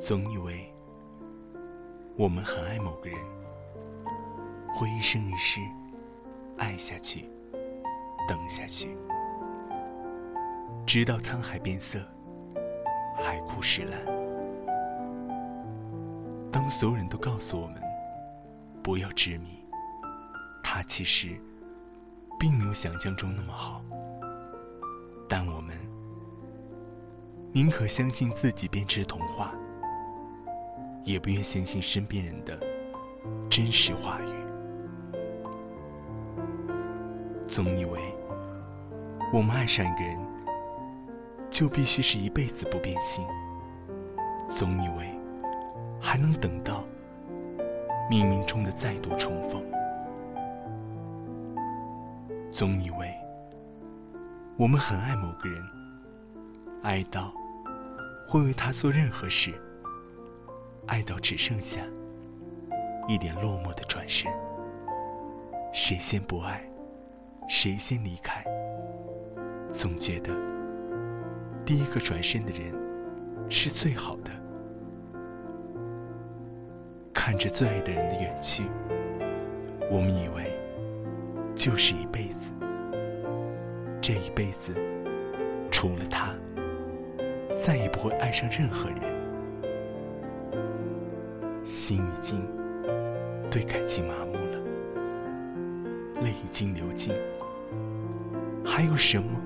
总以为我们很爱某个人，会一生一世爱下去，等下去，直到沧海变色，海枯石烂。当所有人都告诉我们不要执迷，他其实并没有想象中那么好，但我们宁可相信自己编织的童话。也不愿相信身边人的真实话语，总以为我们爱上一个人就必须是一辈子不变心，总以为还能等到冥冥中的再度重逢，总以为我们很爱某个人，爱到会为他做任何事。爱到只剩下一点落寞的转身，谁先不爱，谁先离开。总觉得第一个转身的人是最好的。看着最爱的人的远去，我们以为就是一辈子。这一辈子，除了他，再也不会爱上任何人。心已经对感情麻木了，泪已经流尽，还有什么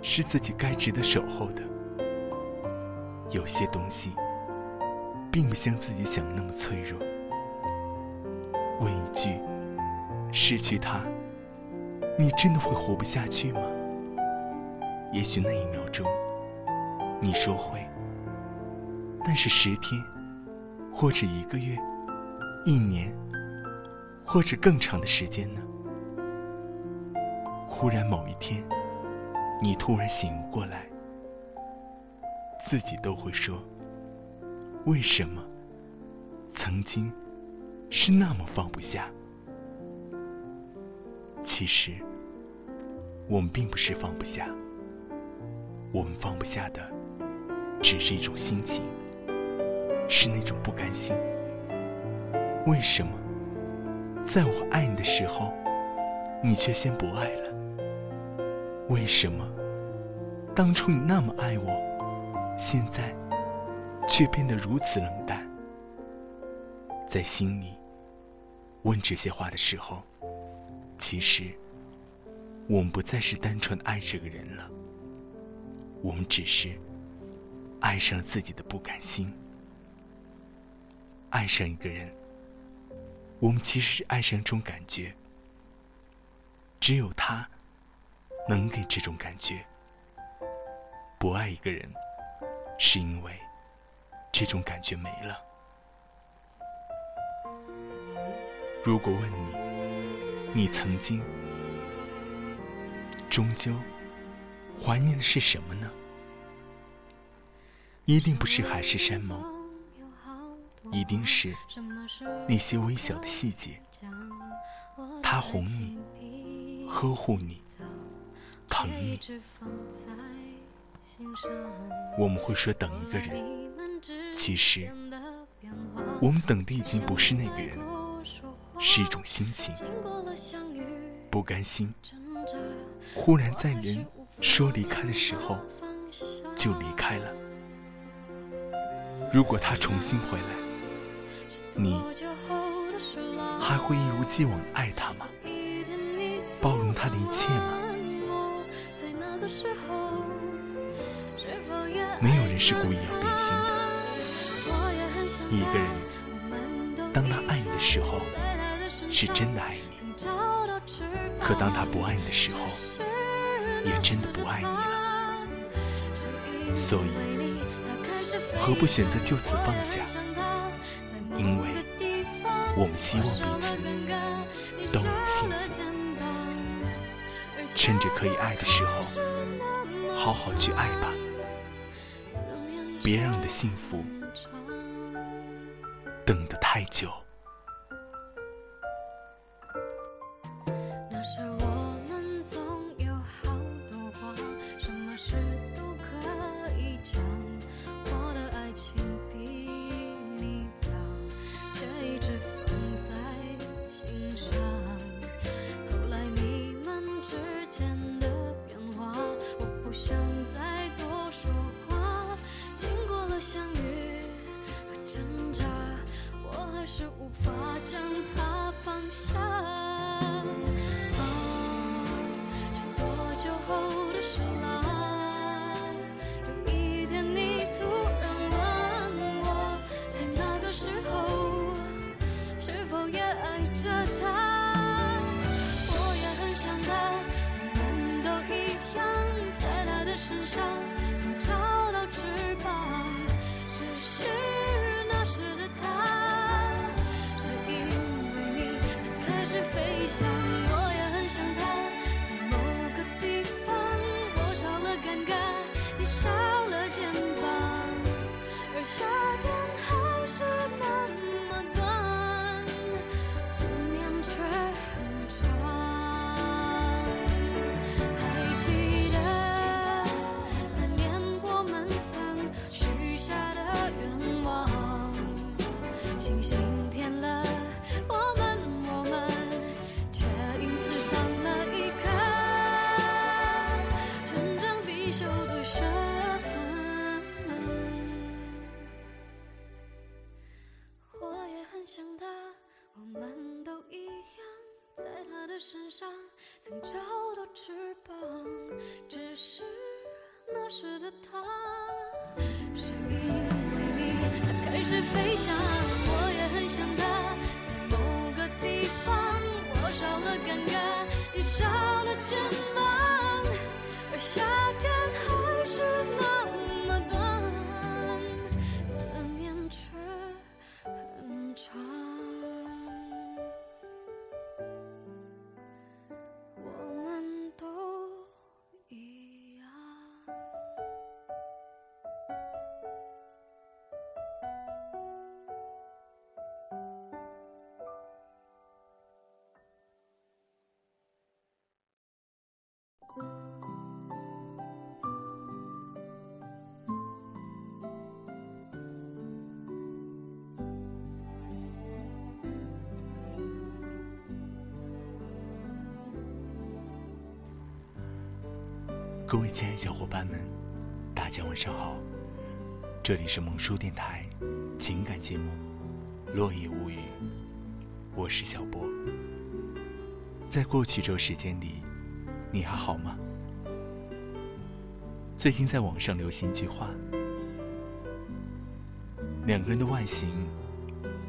是自己该值得守候的？有些东西并不像自己想那么脆弱。问一句：失去他，你真的会活不下去吗？也许那一秒钟，你说会，但是十天。或者一个月、一年，或者更长的时间呢？忽然某一天，你突然醒悟过来，自己都会说：“为什么曾经是那么放不下？”其实，我们并不是放不下，我们放不下的只是一种心情。是那种不甘心。为什么，在我爱你的时候，你却先不爱了？为什么，当初你那么爱我，现在却变得如此冷淡？在心里问这些话的时候，其实我们不再是单纯爱这个人了，我们只是爱上了自己的不甘心。爱上一个人，我们其实是爱上一种感觉，只有他能给这种感觉。不爱一个人，是因为这种感觉没了。如果问你，你曾经终究怀念的是什么呢？一定不是海誓山盟。一定是那些微小的细节，他哄你，呵护你，疼你。我们会说等一个人，其实我们等的已经不是那个人，是一种心情，不甘心。忽然在人说离开的时候，就离开了。如果他重新回来。你还会一如既往爱他吗？包容他的一切吗？没有人是故意要变心的。一个人，当他爱你的时候，是真的爱你；可当他不爱你的时候，也真的不爱你了。所以，何不选择就此放下？我们希望彼此都能幸福，趁着可以爱的时候，好好去爱吧，别让你的幸福等得太久。他，各位亲爱的小伙伴们，大家晚上好，这里是萌叔电台情感节目《落叶物语》，我是小波。在过去这时间里，你还好吗？最近在网上流行一句话：两个人的外形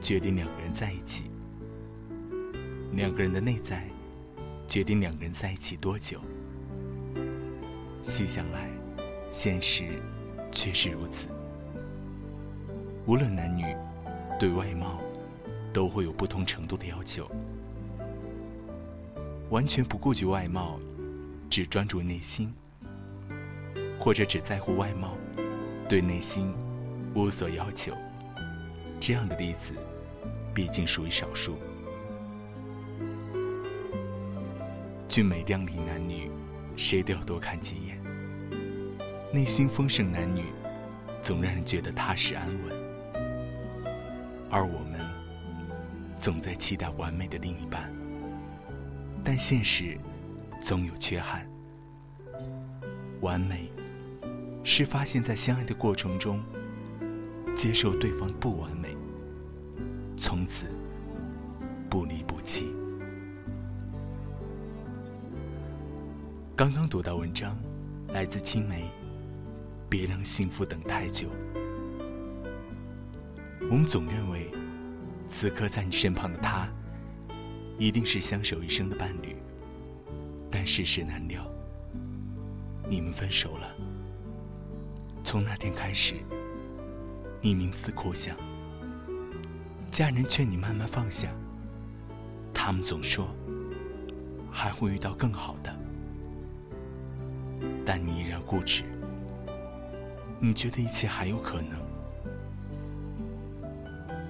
决定两个人在一起，两个人的内在决定两个人在一起多久。细想来，现实确实如此。无论男女，对外貌都会有不同程度的要求。完全不顾及外貌，只专注内心，或者只在乎外貌，对内心无所要求，这样的例子毕竟属于少数。俊美靓丽男女。谁都要多看几眼。内心丰盛男女，总让人觉得踏实安稳，而我们总在期待完美的另一半，但现实总有缺憾。完美是发现，在相爱的过程中，接受对方不完美，从此不离不弃。刚刚读到文章，来自青梅。别让幸福等太久。我们总认为，此刻在你身旁的他，一定是相守一生的伴侣。但世事难料，你们分手了。从那天开始，你冥思苦想，家人劝你慢慢放下，他们总说还会遇到更好的。但你依然固执，你觉得一切还有可能。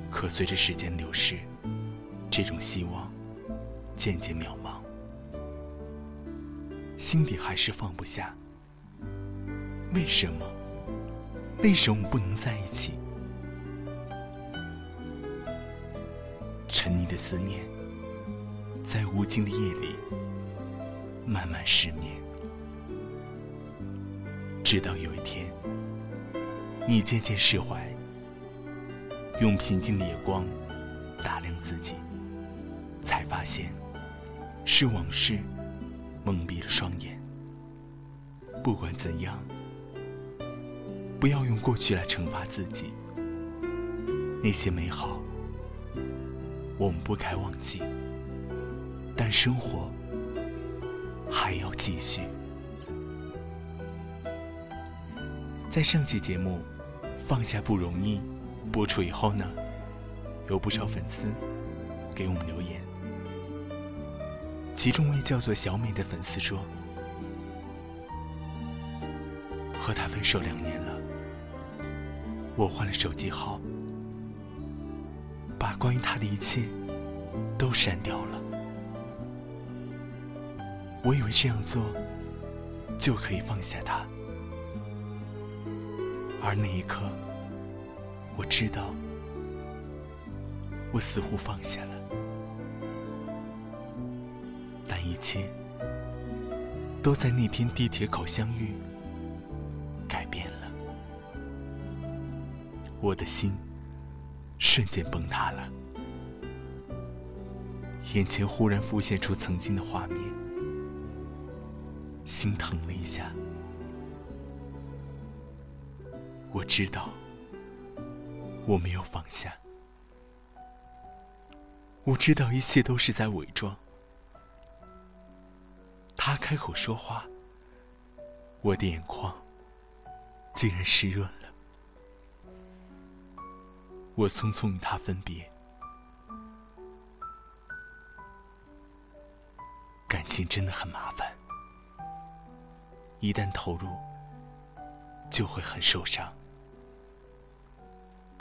可随着时间流逝，这种希望渐渐渺茫，心底还是放不下。为什么？为什么我们不能在一起？沉溺的思念，在无尽的夜里慢慢失眠。直到有一天，你渐渐释怀，用平静的眼光打量自己，才发现是往事蒙蔽了双眼。不管怎样，不要用过去来惩罚自己。那些美好，我们不该忘记，但生活还要继续。在上期节目《放下不容易》播出以后呢，有不少粉丝给我们留言，其中一位叫做小美的粉丝说：“和他分手两年了，我换了手机号，把关于他的一切都删掉了。我以为这样做就可以放下他。”而那一刻，我知道，我似乎放下了，但一切都在那天地铁口相遇改变了，我的心瞬间崩塌了，眼前忽然浮现出曾经的画面，心疼了一下。我知道，我没有放下。我知道一切都是在伪装。他开口说话，我的眼眶竟然湿润了。我匆匆与他分别，感情真的很麻烦，一旦投入，就会很受伤。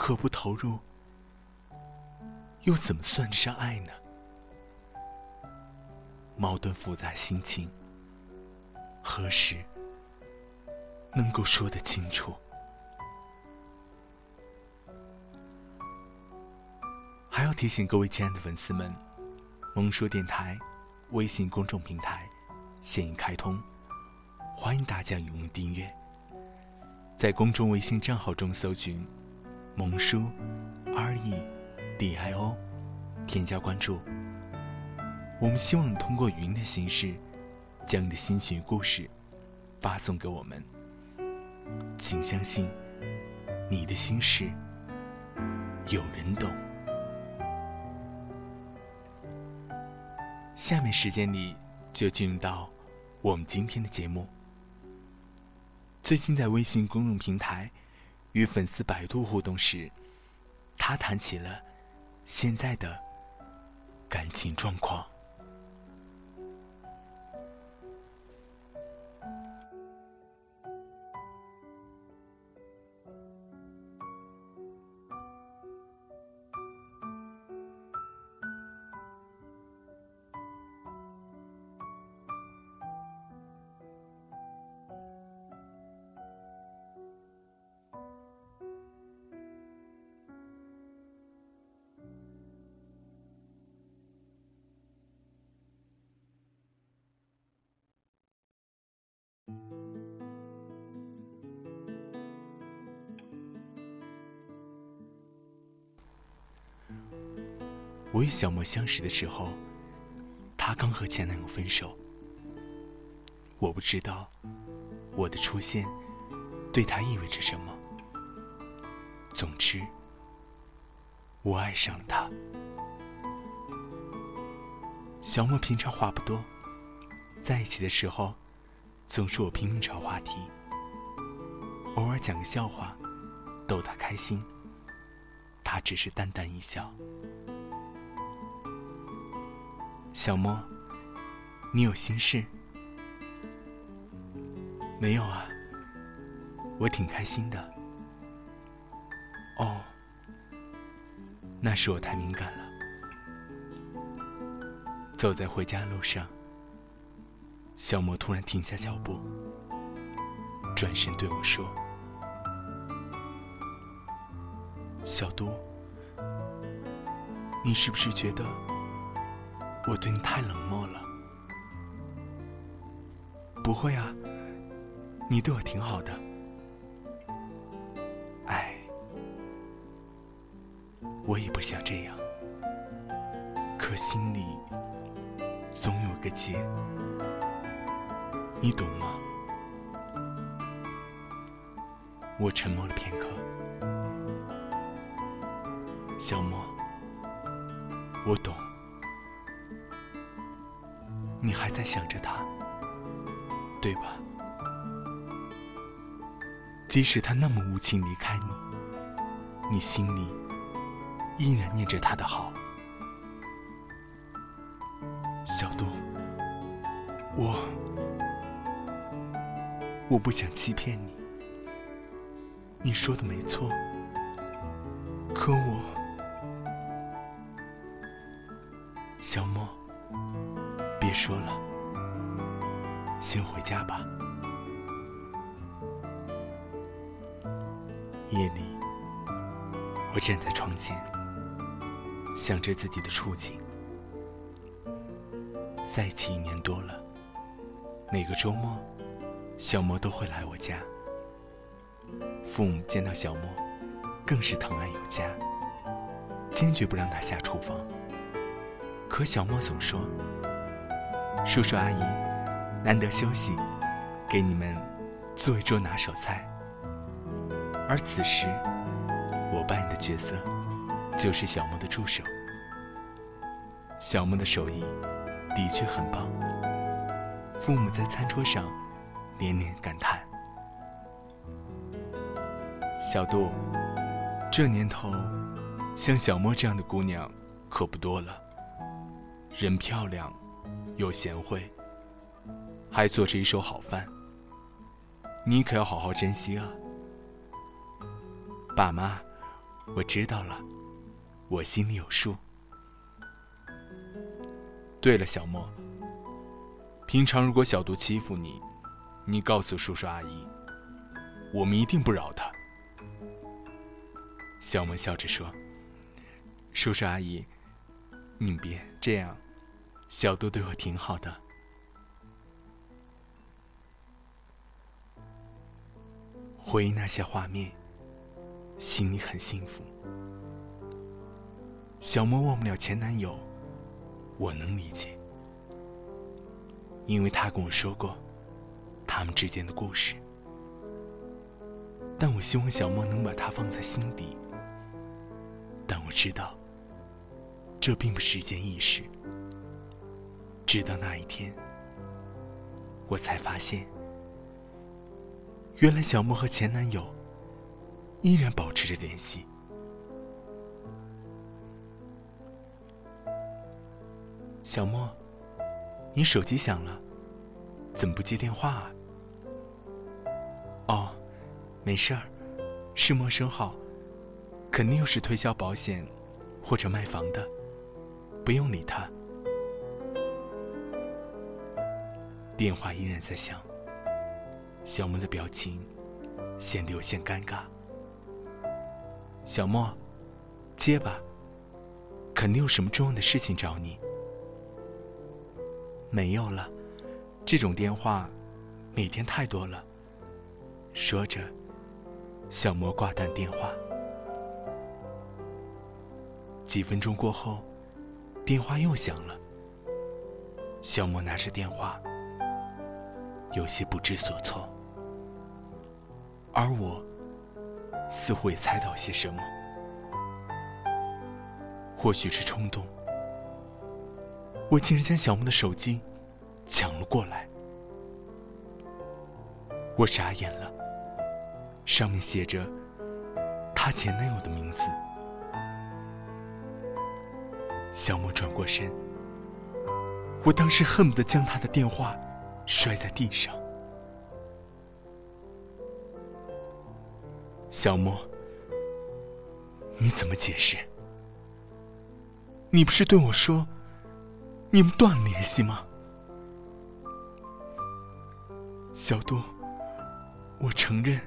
可不投入，又怎么算得上爱呢？矛盾复杂心情，何时能够说得清楚？还要提醒各位亲爱的粉丝们，萌说电台微信公众平台现已开通，欢迎大家踊跃订阅，在公众微信账号中搜寻。萌叔，R E D I O，添加关注。我们希望通过语音的形式，将你的心情与故事发送给我们。请相信，你的心事有人懂。下面时间里就进入到我们今天的节目。最近在微信公众平台。与粉丝百度互动时，他谈起了现在的感情状况。我与小莫相识的时候，她刚和前男友分手。我不知道我的出现对她意味着什么。总之，我爱上了她。小莫平常话不多，在一起的时候，总是我拼命找话题，偶尔讲个笑话，逗她开心，他只是淡淡一笑。小莫，你有心事？没有啊，我挺开心的。哦，那是我太敏感了。走在回家路上，小莫突然停下脚步，转身对我说：“小都，你是不是觉得？”我对你太冷漠了。不会啊，你对我挺好的。哎，我也不想这样，可心里总有个结，你懂吗？我沉默了片刻，小莫，我懂，你还在想着他，对吧？即使他那么无情离开你，你心里依然念着他的好。小杜，我我不想欺骗你，你说的没错，可我，小莫，别说了，先回家吧。夜里，我站在窗前，想着自己的处境。在一起一年多了，每个周末，小莫都会来我家。父母见到小莫，更是疼爱有加，坚决不让他下厨房。可小莫总说：“叔叔阿姨，难得休息，给你们做一桌拿手菜。”而此时，我扮演的角色就是小莫的助手。小莫的手艺的确很棒，父母在餐桌上连连感叹：“小杜，这年头，像小莫这样的姑娘可不多了。人漂亮，又贤惠，还做着一手好饭，你可要好好珍惜啊！”爸妈，我知道了，我心里有数。对了，小莫，平常如果小杜欺负你，你告诉叔叔阿姨，我们一定不饶他。小莫笑着说：“叔叔阿姨，你别这样，小杜对我挺好的。”回忆那些画面。心里很幸福。小莫忘不了前男友，我能理解，因为他跟我说过他们之间的故事。但我希望小莫能把他放在心底。但我知道，这并不是一件易事。直到那一天，我才发现，原来小莫和前男友。依然保持着联系。小莫，你手机响了，怎么不接电话啊？哦，没事儿，是陌生号，肯定又是推销保险或者卖房的，不用理他。电话依然在响，小莫的表情显得有些尴尬。小莫，接吧，肯定有什么重要的事情找你。没有了，这种电话每天太多了。说着，小莫挂断电话。几分钟过后，电话又响了。小莫拿着电话，有些不知所措，而我。似乎也猜到些什么，或许是冲动，我竟然将小莫的手机抢了过来。我傻眼了，上面写着他前男友的名字。小莫转过身，我当时恨不得将他的电话摔在地上。小莫，你怎么解释？你不是对我说，你们断了联系吗？小杜，我承认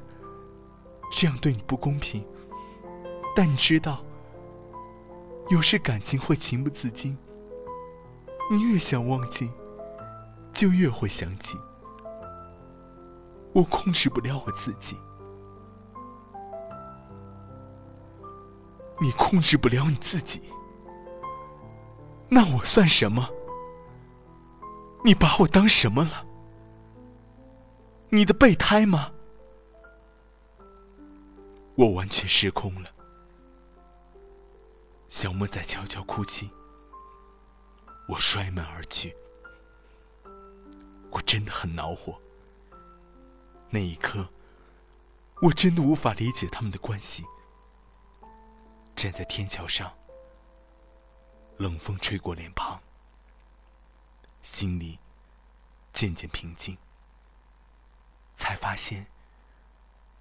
这样对你不公平，但你知道，有时感情会情不自禁，你越想忘记，就越会想起。我控制不了我自己。你控制不了你自己，那我算什么？你把我当什么了？你的备胎吗？我完全失控了。小莫在悄悄哭泣，我摔门而去。我真的很恼火。那一刻，我真的无法理解他们的关系。站在天桥上，冷风吹过脸庞，心里渐渐平静，才发现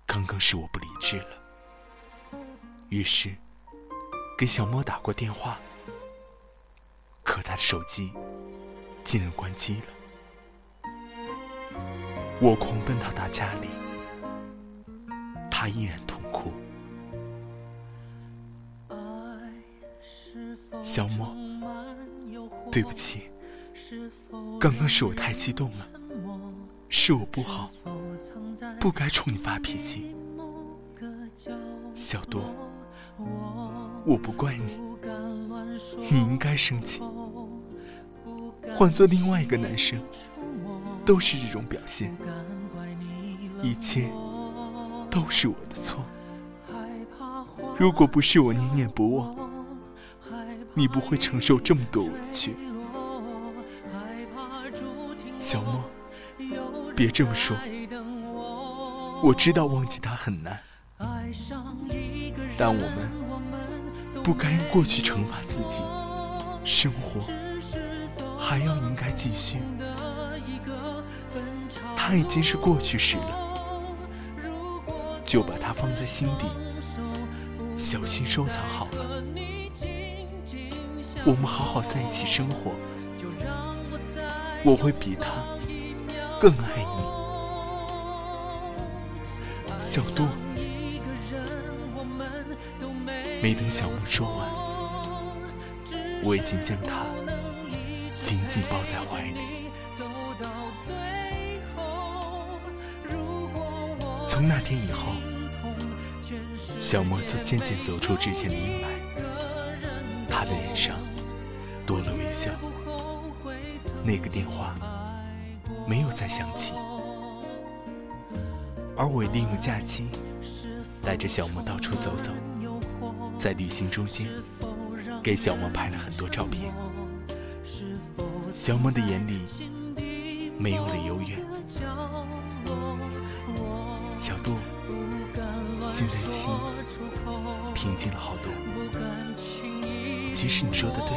刚刚是我不理智了。于是给小莫打过电话，可他的手机竟然关机了。我狂奔到他家里，他依然痛哭。小莫，对不起，刚刚是我太激动了，是我不好，不该冲你发脾气。小多，我不怪你，你应该生气。换做另外一个男生，都是这种表现。一切都是我的错。如果不是我念念不忘。你不会承受这么多委屈，小莫，别这么说。我知道忘记他很难，但我们不该用过去惩罚自己。生活还要应该继续。他已经是过去式了，就把它放在心底，小心收藏好了。我们好好在一起生活，我会比他更爱你，小杜。没等小木说完，我已经将他紧紧抱在怀里。那天以后，小莫就渐渐走出之前的阴霾，他的脸上。多了微笑，那个电话没有再响起，而我利用假期带着小莫到处走走，在旅行中间给小莫拍了很多照片。小莫的眼里没有了幽怨，小杜现在心平静了好多。其实你说的对。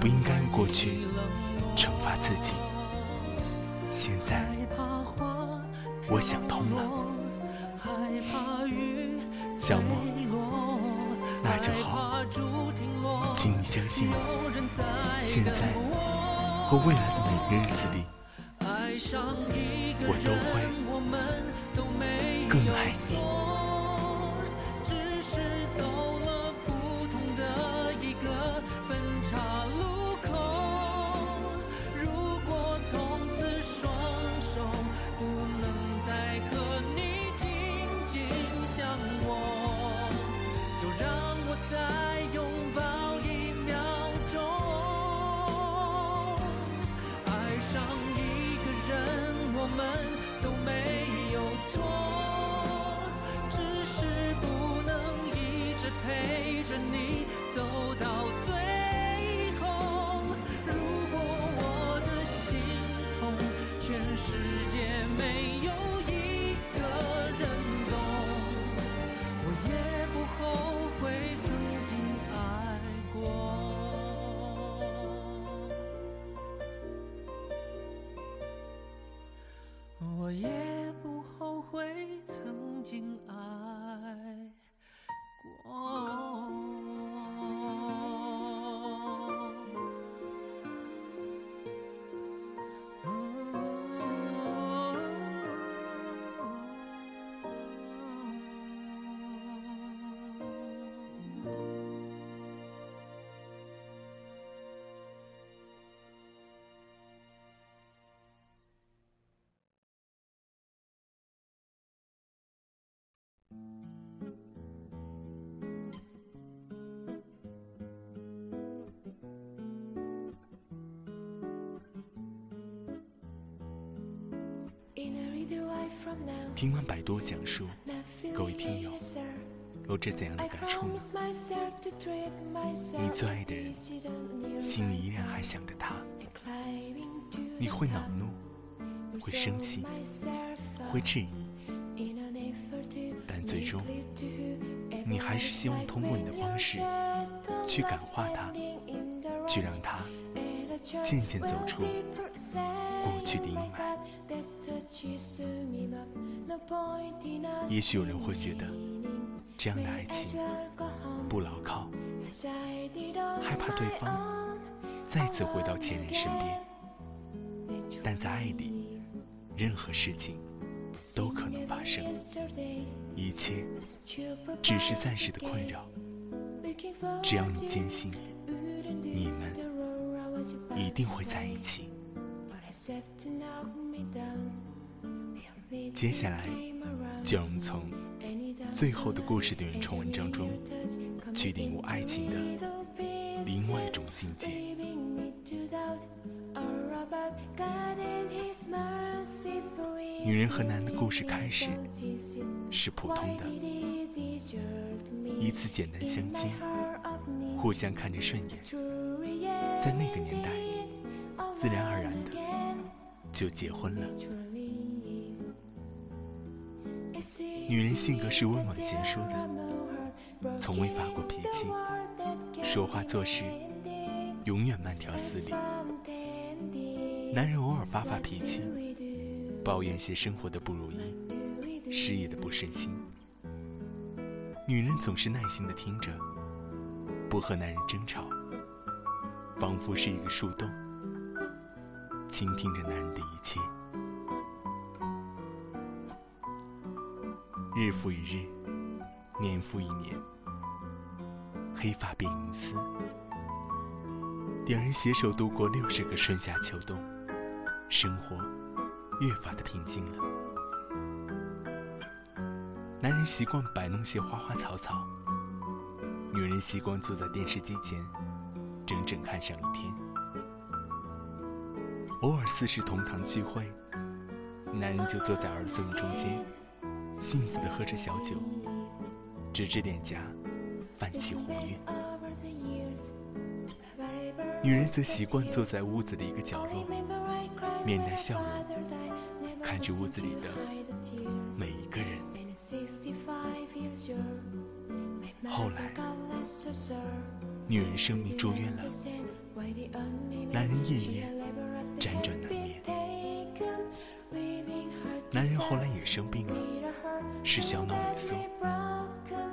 不应该用过去惩罚自己。现在我想通了，小莫，那就好，请你相信我。现在和未来的每个日子里，我都会听完百多讲述，各位听友有着怎样的感触呢？你最爱的人，心里依然还想着他，你会恼怒，会生气，会质疑，但最终，你还是希望通过你的方式去感化他，去让他渐渐走出过去的阴霾。也许有人会觉得，这样的爱情不牢靠，害怕对方再次回到前任身边。但在爱里，任何事情都可能发生，一切只是暂时的困扰。只要你坚信，你们一定会在一起。接下来，就让我们从最后的故事的原创文章中，去领悟爱情的另外一种境界。女人和男的故事开始是普通的，一次简单相亲，互相看着顺眼，在那个年代，自然而然的就结婚了。女人性格是温婉贤淑的，从未发过脾气，说话做事永远慢条斯理。男人偶尔发发脾气，抱怨些生活的不如意、事业的不顺心，女人总是耐心的听着，不和男人争吵，仿佛是一个树洞，倾听着男人的一切。日复一日，年复一年，黑发变银丝，两人携手度过六十个春夏秋冬，生活越发的平静了。男人习惯摆弄些花花草草，女人习惯坐在电视机前，整整看上一天。偶尔四世同堂聚会，男人就坐在儿孙们中间。幸福的喝着小酒，指着脸颊，泛起红晕。女人则习惯坐在屋子的一个角落，面带笑容，看着屋子里的每一个人。后来，女人生病住院了，男人夜夜辗转难眠。男人后来也生病了。是小脑萎缩，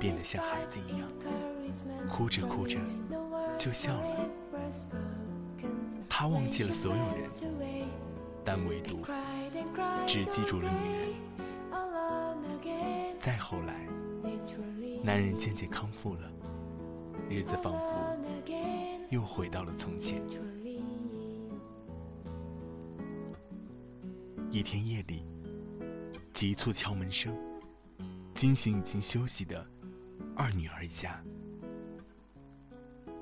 变得像孩子一样，哭着哭着就笑了。他忘记了所有人，但唯独只记住了女人。再后来，男人渐渐康复了，日子仿佛又回到了从前。一天夜里，急促敲门声。惊醒已经休息的二女儿家。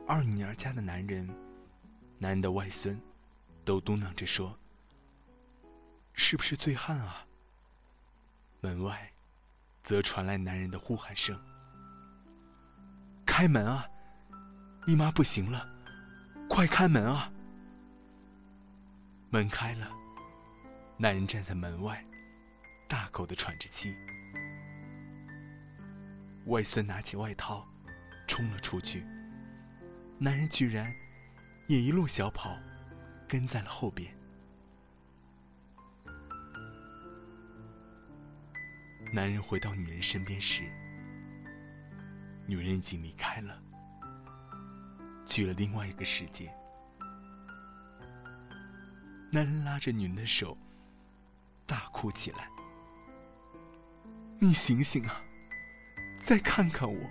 二女儿家的男人、男人的外孙，都嘟囔着说：“是不是醉汉啊？”门外，则传来男人的呼喊声：“开门啊！你妈不行了，快开门啊！”门开了，男人站在门外，大口的喘着气。外孙拿起外套，冲了出去。男人居然也一路小跑，跟在了后边。男人回到女人身边时，女人已经离开了，去了另外一个世界。男人拉着女人的手，大哭起来：“你醒醒啊！”再看看我，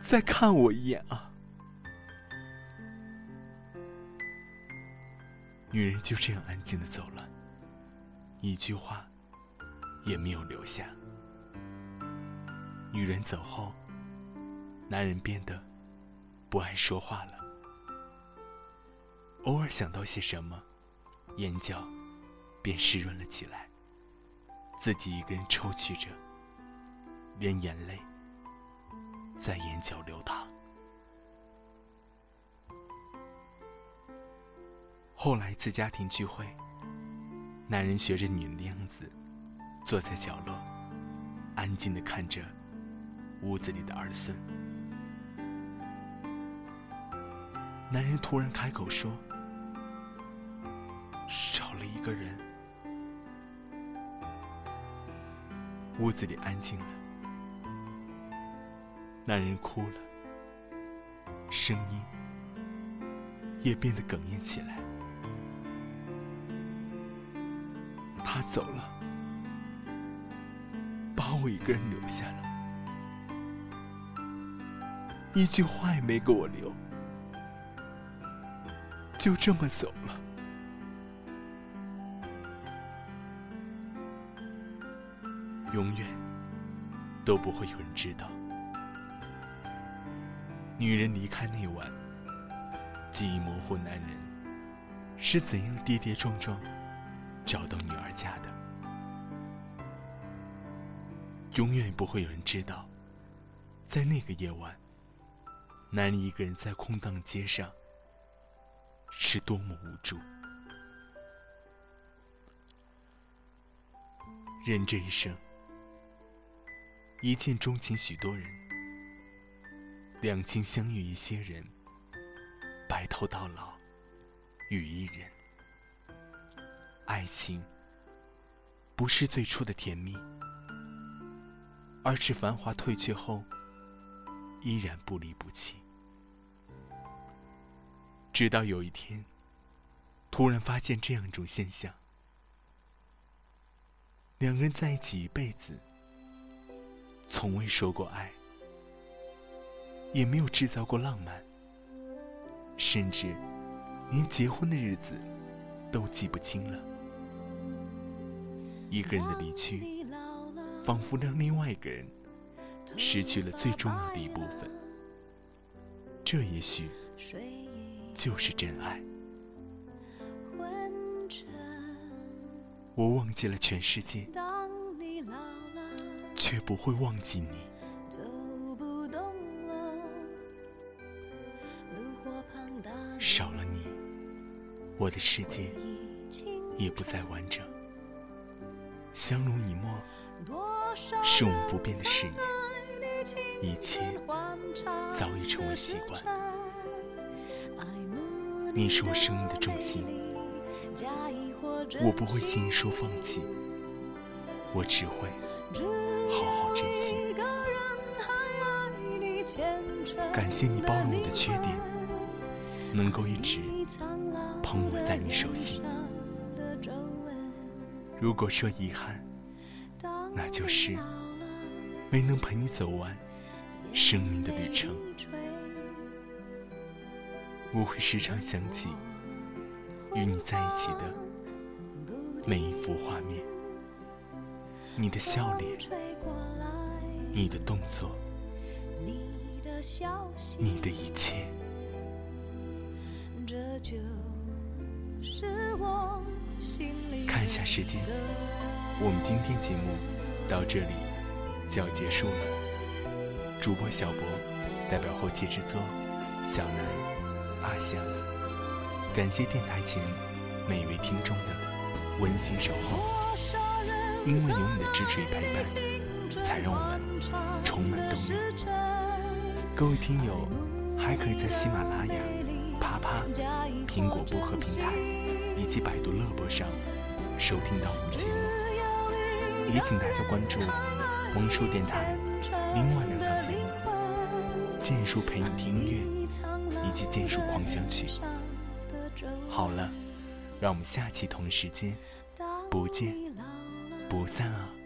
再看我一眼啊！女人就这样安静的走了，一句话也没有留下。女人走后，男人变得不爱说话了。偶尔想到些什么，眼角便湿润了起来。自己一个人抽泣着，任眼泪在眼角流淌。后来一次家庭聚会，男人学着女人的样子，坐在角落，安静的看着屋子里的儿孙。男人突然开口说：“少了一个人。”屋子里安静了，男人哭了，声音也变得哽咽起来。他走了，把我一个人留下了，一句话也没给我留，就这么走了。永远都不会有人知道，女人离开那晚，记忆模糊，男人是怎样跌跌撞撞找到女儿家的。永远不会有人知道，在那个夜晚，男人一个人在空荡街上是多么无助。人这一生。一见钟情许多人，两情相悦一些人，白头到老与一人。爱情不是最初的甜蜜，而是繁华褪去后依然不离不弃。直到有一天，突然发现这样一种现象：两人在一起一辈子。从未说过爱，也没有制造过浪漫，甚至连结婚的日子都记不清了。一个人的离去，仿佛让另外一个人失去了最重要的一部分。这也许就是真爱。我忘记了全世界。却不会忘记你。少了你，我的世界也不再完整。相濡以沫是我们不变的誓言，一切早已成为习惯。你是我生命的重心，我不会轻易说放弃，我只会。好好珍惜。感谢你包容我的缺点，能够一直捧我在你手心。如果说遗憾，那就是没能陪你走完生命的旅程。我会时常想起与你在一起的每一幅画面。你的笑脸，你的动作，你的一切。看一下时间，我们今天节目到这里就要结束了。主播小博代表后期制作，小南、阿香，感谢电台前每一位听众的温馨守候。因为有你的支持与陪伴，才让我们充满动力。各位听友，还可以在喜马拉雅、啪啪、苹果播客平台以及百度乐播上收听到我们节目。也请大家关注萌叔电台另外两档节目《剑术陪你听音乐》以及《剑术狂想曲》。好了，让我们下期同一时间不见。不散啊！